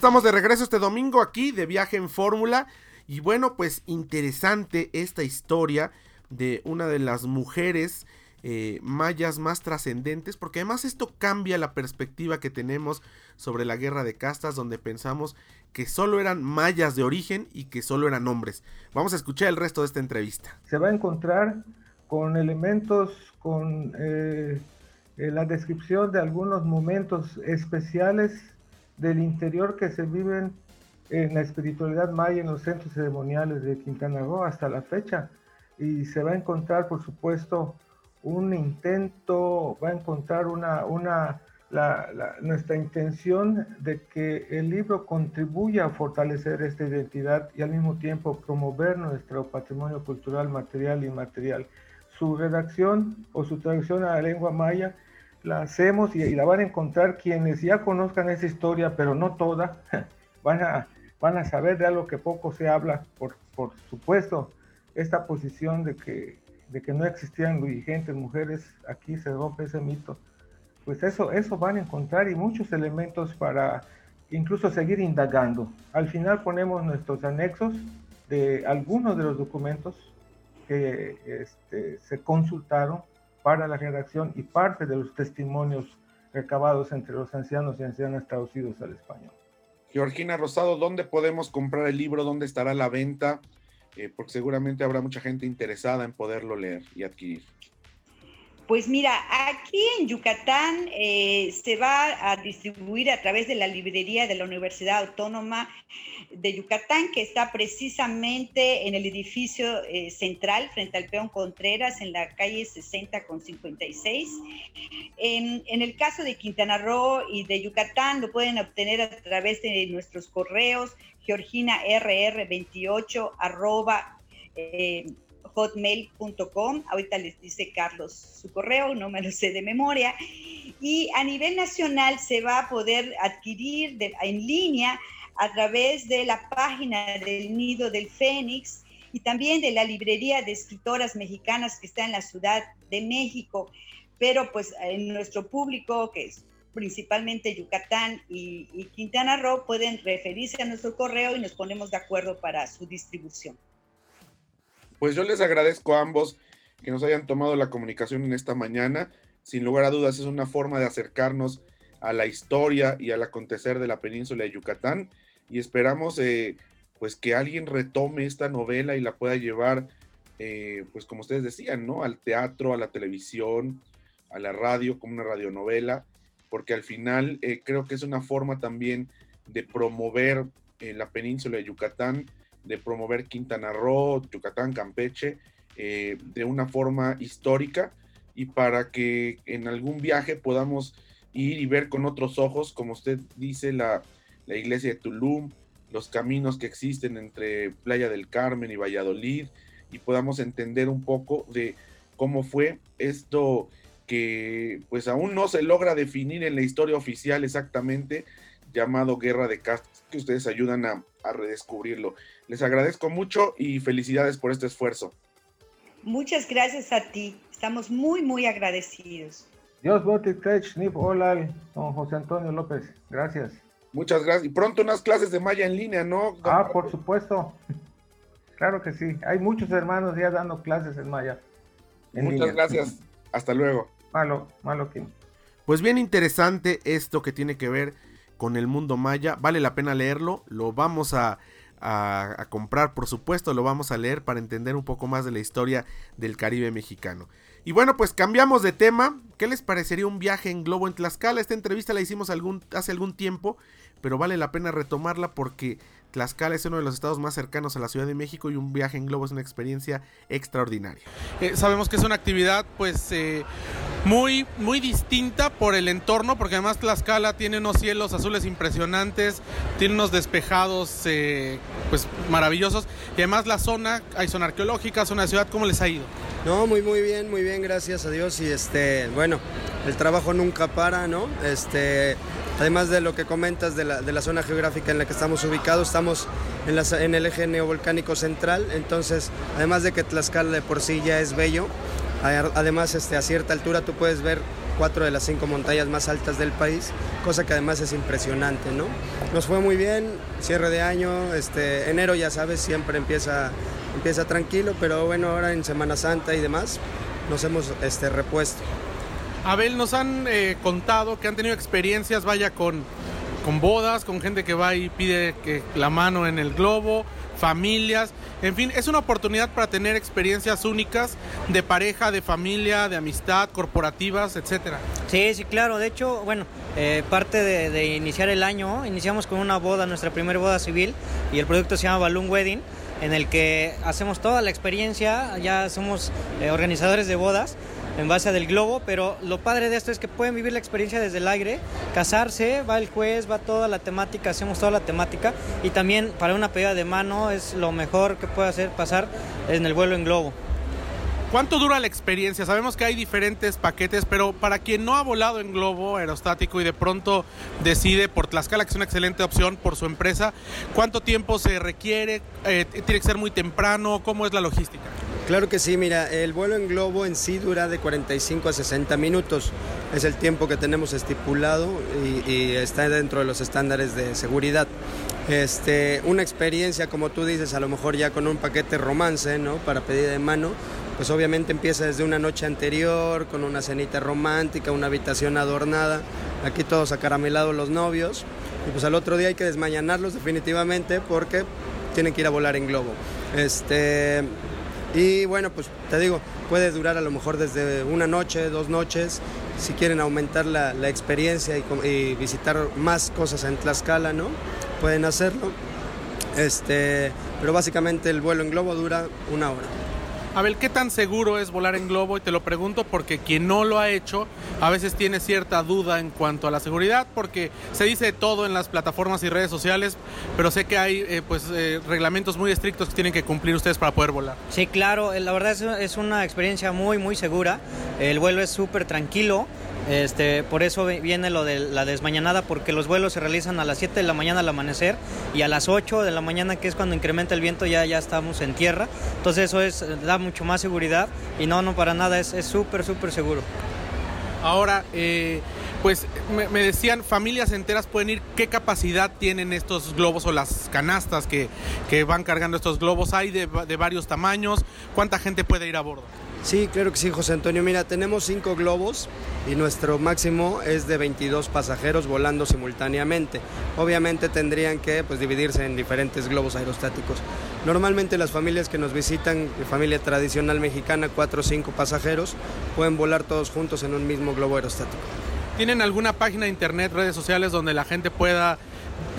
estamos de regreso este domingo aquí de viaje en Fórmula. Y bueno, pues interesante esta historia de una de las mujeres eh, mayas más trascendentes, porque además esto cambia la perspectiva que tenemos sobre la guerra de castas, donde pensamos que solo eran mayas de origen y que solo eran hombres. Vamos a escuchar el resto de esta entrevista. Se va a encontrar con elementos, con eh, eh, la descripción de algunos momentos especiales del interior que se viven en la espiritualidad maya en los centros ceremoniales de Quintana Roo hasta la fecha. Y se va a encontrar, por supuesto, un intento, va a encontrar una, una, nuestra intención de que el libro contribuya a fortalecer esta identidad y al mismo tiempo promover nuestro patrimonio cultural material y inmaterial. Su redacción o su traducción a la lengua maya la hacemos y, la van a encontrar quienes ya conozcan esa historia, pero no toda, van a, van a saber de algo que poco se habla, por, por supuesto, esta posición de que, de que no existían dirigentes mujeres, aquí se rompe ese mito. Pues eso, eso van a encontrar y muchos elementos para incluso seguir indagando. Al final ponemos nuestros anexos de algunos de los documentos que este, se consultaron para la redacción y parte de los testimonios recabados entre los ancianos y ancianas traducidos al español. Georgina Rosado, ¿dónde podemos comprar el libro? ¿Dónde estará la venta? Eh, porque seguramente habrá mucha gente interesada en poderlo leer y adquirir. Pues mira, aquí en Yucatán eh, se va a distribuir a través de la librería de la Universidad Autónoma de Yucatán, que está precisamente en el edificio eh, central frente al Peón Contreras, en la calle 60 con 56. En, el caso de Quintana Roo y de Yucatán, lo pueden obtener a través de nuestros correos, georginarr28 arroba eh, hotmail.com. Ahorita les dice Carlos su correo, no me lo sé de memoria. Y a nivel nacional se va a poder adquirir en línea a través de la página del Nido del Fénix y también de la librería de escritoras mexicanas que está en la Ciudad de México. Pero pues en nuestro público, que es principalmente Yucatán y, y Quintana Roo, pueden referirse a nuestro correo y nos ponemos de acuerdo para su distribución. Pues yo les agradezco a ambos que nos hayan tomado la comunicación en esta mañana. Sin lugar a dudas es una forma de acercarnos a la historia y al acontecer de la península de Yucatán y esperamos eh, pues que alguien retome esta novela y la pueda llevar eh, pues como ustedes decían, ¿no? Al teatro, a la televisión, a la radio como una radionovela, porque al final eh, creo que es una forma también de promover la península de Yucatán de promover Quintana Roo, Yucatán, Campeche, eh, de una forma histórica y para que en algún viaje podamos ir y ver con otros ojos, como usted dice, la, la iglesia de Tulum, los caminos que existen entre Playa del Carmen y Valladolid, y podamos entender un poco de cómo fue esto que pues aún no se logra definir en la historia oficial exactamente, llamado Guerra de Castas, que ustedes ayudan a, a redescubrirlo. Les agradezco mucho y felicidades por este esfuerzo. Muchas gracias a ti. Estamos muy, muy agradecidos. Dios hola, don José Antonio López. Gracias. Muchas gracias. Y pronto unas clases de maya en línea, ¿no? Ah, por supuesto. Claro que sí. Hay muchos hermanos ya dando clases en maya. Muchas gracias. Hasta luego. Malo, malo, Kim. Pues bien interesante esto que tiene que ver con el mundo maya. Vale la pena leerlo. Lo vamos a, comprar, por supuesto. Lo vamos a leer para entender un poco más de la historia del Caribe mexicano. Y bueno, pues cambiamos de tema. ¿Qué les parecería un viaje en globo en Tlaxcala? Esta entrevista la hicimos hace algún tiempo, pero vale la pena retomarla porque Tlaxcala es uno de los estados más cercanos a la Ciudad de México y un viaje en globo es una experiencia extraordinaria. Eh, sabemos que es una actividad pues eh, muy, muy distinta por el entorno, porque además Tlaxcala tiene unos cielos azules impresionantes, tiene unos despejados eh, pues maravillosos y además la zona, hay zona arqueológica, zona de ciudad, ¿cómo les ha ido? No, muy muy bien, muy bien, gracias a Dios y este, bueno, el trabajo nunca para, ¿no? Este, además de lo que comentas de la, de la zona geográfica en la que estamos ubicados, estamos en, la, en el eje neovolcánico central, entonces, además de que Tlaxcala de por sí ya es bello, además este, a cierta altura tú puedes ver cuatro de las cinco montañas más altas del país, cosa que además es impresionante, ¿no? Nos fue muy bien, cierre de año, este, enero ya sabes, siempre empieza, empieza tranquilo, pero bueno, ahora en Semana Santa y demás nos hemos este, repuesto. Abel, nos han eh, contado que han tenido experiencias, vaya, con, con bodas, con gente que va y pide que, la mano en el globo, familias, en fin, es una oportunidad para tener experiencias únicas de pareja, de familia, de amistad, corporativas, etcétera. Sí, sí, claro. De hecho, bueno, eh, parte de, iniciar el año, iniciamos con una boda, nuestra primera boda civil, y el producto se llama Balloon Wedding, en el que hacemos toda la experiencia, ya somos eh, organizadores de bodas en base del globo, pero lo padre de esto es que pueden vivir la experiencia desde el aire, casarse, va el juez, va toda la temática, hacemos toda la temática y también para una pedida de mano es lo mejor que puede hacer pasar en el vuelo en globo. ¿Cuánto dura la experiencia? Sabemos que hay diferentes paquetes, pero para quien no ha volado en globo aerostático y de pronto decide por Tlaxcala, que es una excelente opción por su empresa, ¿cuánto tiempo se requiere? Eh, ¿Tiene que ser muy temprano? ¿Cómo es la logística? Claro que sí, mira, el vuelo en globo en sí dura de 45 a 60 minutos. Es el tiempo que tenemos estipulado y, está dentro de los estándares de seguridad. Este, una experiencia, como tú dices, a lo mejor ya con un paquete romance, ¿no? Para pedir de mano, pues obviamente empieza desde una noche anterior, con una cenita romántica, una habitación adornada, aquí todos acaramelados los novios, y pues al otro día hay que desmañanarlos definitivamente porque tienen que ir a volar en globo. Este, y bueno, pues te digo, puede durar a lo mejor desde una noche, dos noches, si quieren aumentar la, experiencia y, visitar más cosas en Tlaxcala, ¿no? Pueden hacerlo. Este, pero básicamente el vuelo en globo dura una hora. Abel, ¿qué tan seguro es volar en globo? Y te lo pregunto porque quien no lo ha hecho a veces tiene cierta duda en cuanto a la seguridad, porque se dice todo en las plataformas y redes sociales, pero sé que hay eh, pues eh, reglamentos muy estrictos que tienen que cumplir ustedes para poder volar. Sí, claro, la verdad es, es una experiencia muy, muy segura. El vuelo es súper tranquilo. Este, por eso viene lo de la desmañanada, porque los vuelos se realizan a las 7 de la mañana al amanecer y a las 8 de la mañana, que es cuando incrementa el viento, ya, ya estamos en tierra. Entonces eso es, da mucho más seguridad y no, no para nada, es súper, súper seguro. Ahora, eh, pues me, decían, familias enteras pueden ir, ¿qué capacidad tienen estos globos o las canastas que, van cargando estos globos? ¿Hay de, de varios tamaños? ¿Cuánta gente puede ir a bordo? Sí, claro que sí, José Antonio. Mira, tenemos cinco globos y nuestro máximo es de 22 pasajeros volando simultáneamente. Obviamente tendrían que pues, dividirse en diferentes globos aerostáticos. Normalmente las familias que nos visitan, familia tradicional mexicana, cuatro o cinco pasajeros, pueden volar todos juntos en un mismo globo aerostático. ¿Tienen alguna página de internet, redes sociales donde la gente pueda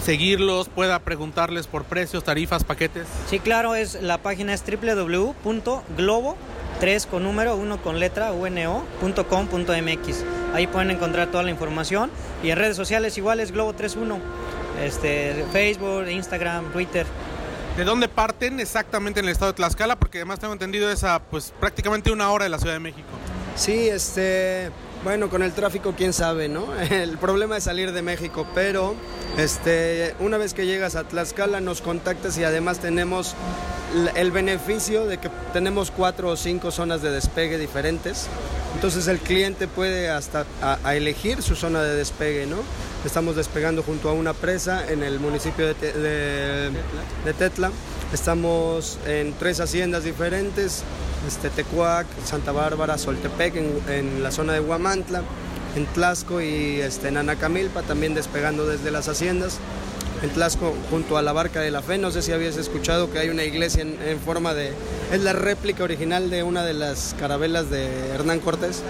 seguirlos, pueda preguntarles por precios, tarifas, paquetes? Sí, claro, es la página es www.globo 3 con número, 1 con letra, uno.com.mx. Ahí pueden encontrar toda la información. Y en redes sociales igual es Globo 31. Este, Facebook, Instagram, Twitter. ¿De dónde parten exactamente en el estado de Tlaxcala? Porque además tengo entendido esa, pues prácticamente una hora de la Ciudad de México. Sí, este, bueno, con el tráfico quién sabe, ¿no? El problema es salir de México, pero este, una vez que llegas a Tlaxcala nos contactas y además tenemos el beneficio de que tenemos cuatro o cinco zonas de despegue diferentes. Entonces el cliente puede hasta elegir su zona de despegue, ¿no? Estamos despegando junto a una presa en el municipio de, Tetla. Estamos en tres haciendas diferentes, este, Tecuac, Santa Bárbara, Soltepec, en, la zona de Huamantla, en Tlasco y este, en Anacamilpa, también despegando desde las haciendas. en Tlasco, junto a la Barca de la Fe. No sé si habías escuchado que hay una iglesia en, en forma de... Es la réplica original de una de las carabelas de Hernán Cortés,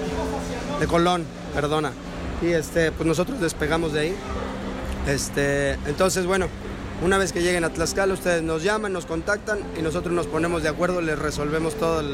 de Colón, perdona. Y este, pues nosotros despegamos de ahí. Este, entonces, bueno, una vez que lleguen a Tlaxcala, ustedes nos llaman, nos contactan y nosotros nos ponemos de acuerdo, les resolvemos todas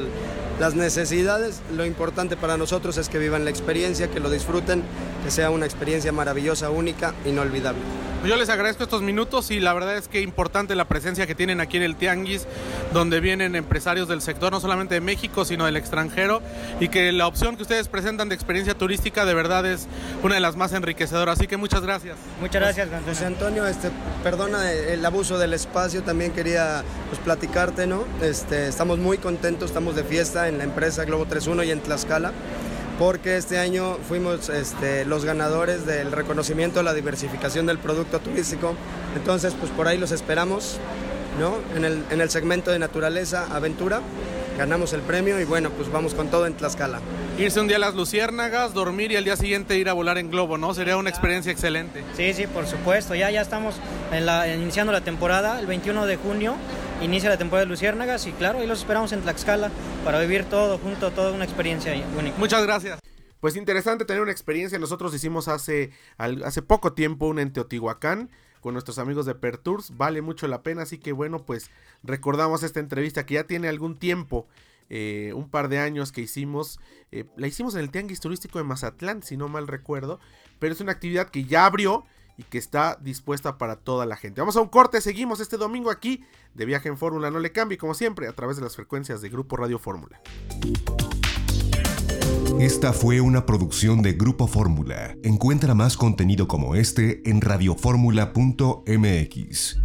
las necesidades. Lo importante para nosotros es que vivan la experiencia, que lo disfruten, que sea una experiencia maravillosa, única, inolvidable. Yo les agradezco estos minutos y la verdad es que importante la presencia que tienen aquí en el Tianguis, donde vienen empresarios del sector, no solamente de México, sino del extranjero, y que la opción que ustedes presentan de experiencia turística de verdad es una de las más enriquecedoras. Así que muchas gracias. Muchas gracias, José Antonio, este, perdona el abuso del espacio, también quería pues, platicarte, ¿no? Este, estamos muy contentos, estamos de fiesta en la empresa Globo 31 y en Tlaxcala porque este año fuimos este, los ganadores del reconocimiento a la diversificación del producto turístico. Entonces, pues por ahí los esperamos, ¿no? En el, en el segmento de naturaleza, aventura, ganamos el premio y bueno, pues vamos con todo en Tlaxcala. Irse un día a las Luciérnagas, dormir y al día siguiente ir a volar en globo, ¿no? Sería una experiencia excelente. Sí, sí, por supuesto. Ya, ya estamos en la, iniciando la temporada, el 21 de junio inicia la temporada de Luciérnagas y claro, ahí los esperamos en Tlaxcala para vivir todo junto, toda una experiencia única. Muchas gracias. Pues interesante tener una experiencia. Nosotros hicimos hace, hace poco tiempo una en Teotihuacán con nuestros amigos de Pertours. Vale mucho la pena, así que bueno, pues recordamos esta entrevista que ya tiene algún tiempo. Eh, un par de años que hicimos, eh, la hicimos en el Tianguis Turístico de Mazatlán, si no mal recuerdo, pero es una actividad que ya abrió y que está dispuesta para toda la gente. Vamos a un corte, seguimos este domingo aquí de Viaje en Fórmula, no le cambie como siempre a través de las frecuencias de Grupo Radio Fórmula. Esta fue una producción de Grupo Fórmula. Encuentra más contenido como este en radioformula.mx.